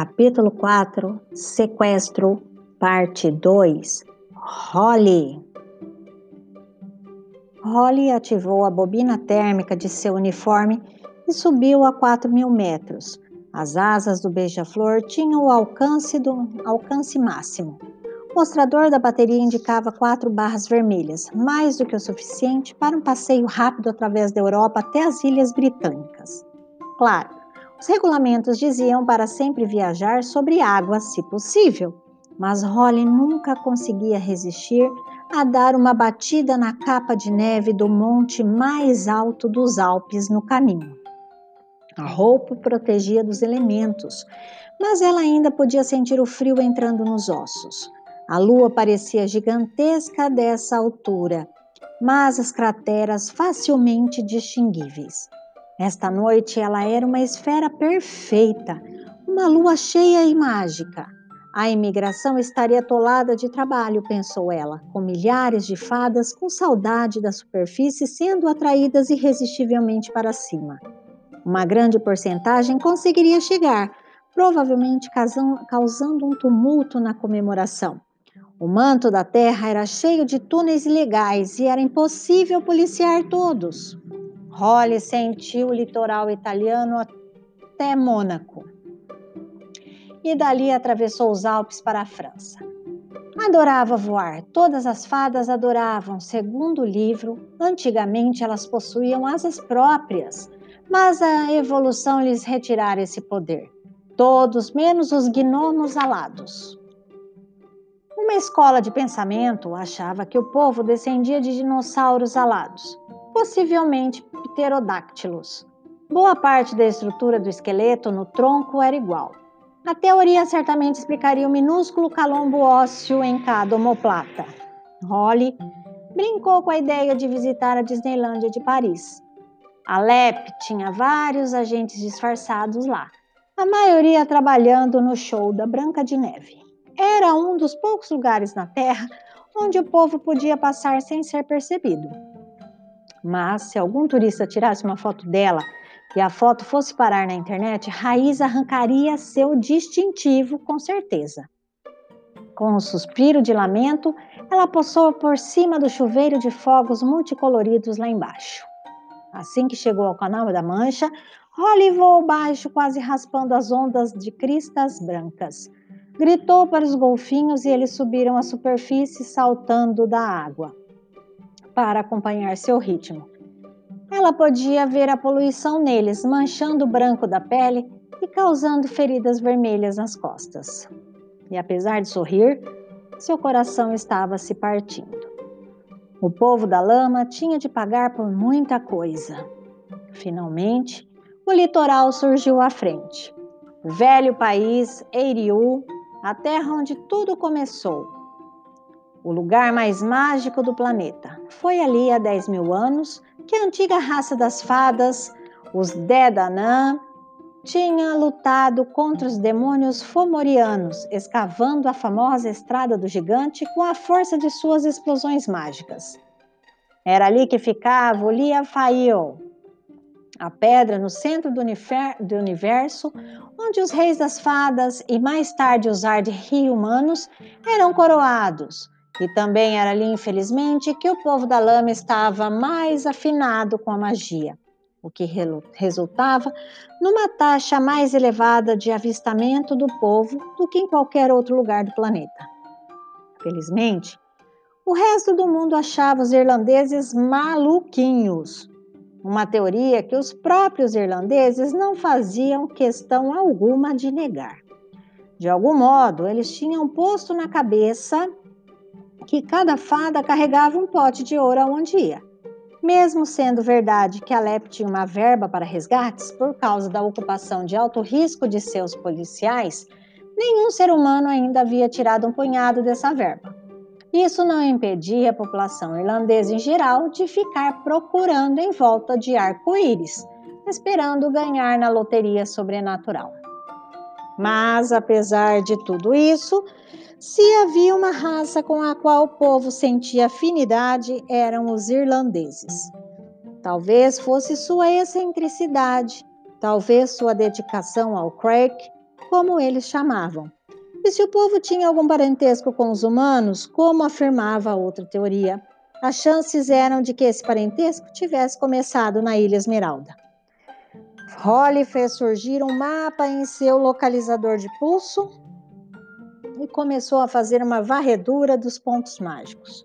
Capítulo 4 Sequestro, Parte 2 Holly Holly ativou a bobina térmica de seu uniforme e subiu a 4 mil metros. As asas do beija-flor tinham o alcance, do, alcance máximo. O mostrador da bateria indicava quatro barras vermelhas, mais do que o suficiente para um passeio rápido através da Europa até as Ilhas Britânicas. Claro, os regulamentos diziam para sempre viajar sobre água, se possível, mas Holly nunca conseguia resistir a dar uma batida na capa de neve do monte mais alto dos Alpes no caminho. A roupa protegia dos elementos, mas ela ainda podia sentir o frio entrando nos ossos. A lua parecia gigantesca dessa altura, mas as crateras facilmente distinguíveis. Esta noite ela era uma esfera perfeita, uma lua cheia e mágica. A imigração estaria atolada de trabalho, pensou ela, com milhares de fadas com saudade da superfície sendo atraídas irresistivelmente para cima. Uma grande porcentagem conseguiria chegar, provavelmente causando um tumulto na comemoração. O manto da terra era cheio de túneis ilegais e era impossível policiar todos. Holly sentiu o litoral italiano até Mônaco e dali atravessou os Alpes para a França. Adorava voar, todas as fadas adoravam. Segundo o livro, antigamente elas possuíam asas próprias, mas a evolução lhes retirara esse poder. Todos, menos os gnomos alados. Uma escola de pensamento achava que o povo descendia de dinossauros alados possivelmente pterodáctilos. Boa parte da estrutura do esqueleto no tronco era igual. A teoria certamente explicaria o minúsculo calombo ósseo em cada omoplata. Holly brincou com a ideia de visitar a Disneylândia de Paris. A LEP tinha vários agentes disfarçados lá, a maioria trabalhando no show da Branca de Neve. Era um dos poucos lugares na Terra onde o povo podia passar sem ser percebido. Mas se algum turista tirasse uma foto dela e a foto fosse parar na internet, Raiz arrancaria seu distintivo com certeza. Com um suspiro de lamento, ela passou por cima do chuveiro de fogos multicoloridos lá embaixo. Assim que chegou ao canal da Mancha, Holly voou baixo, quase raspando as ondas de cristas brancas. Gritou para os golfinhos e eles subiram à superfície, saltando da água para acompanhar seu ritmo. Ela podia ver a poluição neles, manchando o branco da pele e causando feridas vermelhas nas costas. E apesar de sorrir, seu coração estava se partindo. O povo da lama tinha de pagar por muita coisa. Finalmente, o litoral surgiu à frente. O velho país, Eiriu, a terra onde tudo começou, o lugar mais mágico do planeta. Foi ali há 10 mil anos que a antiga raça das fadas, os Dedanã, tinha lutado contra os demônios fomorianos, escavando a famosa estrada do gigante com a força de suas explosões mágicas. Era ali que ficava o Liafail, a pedra no centro do, do universo, onde os reis das fadas e mais tarde os Ard-Humanos eram coroados, e também era ali, infelizmente, que o povo da lama estava mais afinado com a magia, o que resultava numa taxa mais elevada de avistamento do povo do que em qualquer outro lugar do planeta. Felizmente, o resto do mundo achava os irlandeses maluquinhos, uma teoria que os próprios irlandeses não faziam questão alguma de negar. De algum modo, eles tinham posto na cabeça que cada fada carregava um pote de ouro aonde ia. Mesmo sendo verdade que Alep tinha uma verba para resgates por causa da ocupação de alto risco de seus policiais, nenhum ser humano ainda havia tirado um punhado dessa verba. Isso não impedia a população irlandesa em geral de ficar procurando em volta de arco-íris, esperando ganhar na loteria sobrenatural. Mas, apesar de tudo isso, se havia uma raça com a qual o povo sentia afinidade, eram os irlandeses. Talvez fosse sua excentricidade, talvez sua dedicação ao crack, como eles chamavam. E se o povo tinha algum parentesco com os humanos, como afirmava outra teoria, as chances eram de que esse parentesco tivesse começado na Ilha Esmeralda. Holly fez surgir um mapa em seu localizador de pulso e começou a fazer uma varredura dos pontos mágicos.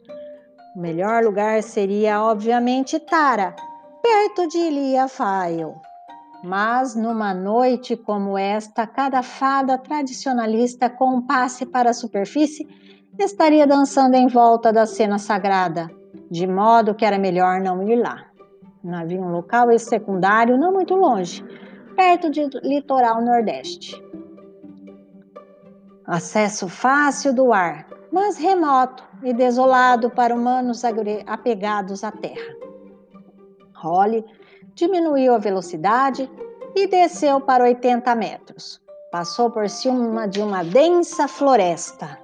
O melhor lugar seria, obviamente, Tara, perto de Iliafael. Mas numa noite como esta, cada fada tradicionalista com um passe para a superfície estaria dançando em volta da cena sagrada, de modo que era melhor não ir lá. Havia um local secundário não muito longe, perto do litoral nordeste. Acesso fácil do ar, mas remoto e desolado para humanos apegados à terra. Holly diminuiu a velocidade e desceu para 80 metros. Passou por cima de uma densa floresta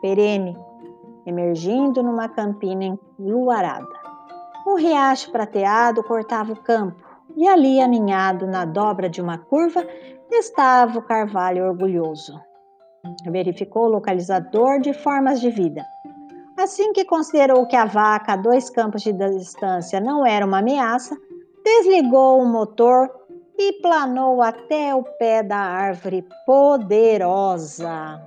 perene, emergindo numa campina enluarada. Um riacho prateado cortava o campo e ali, aninhado na dobra de uma curva, estava o carvalho orgulhoso. Verificou o localizador de formas de vida Assim que considerou que a vaca a dois campos de distância não era uma ameaça, desligou o motor e planou até o pé da árvore poderosa.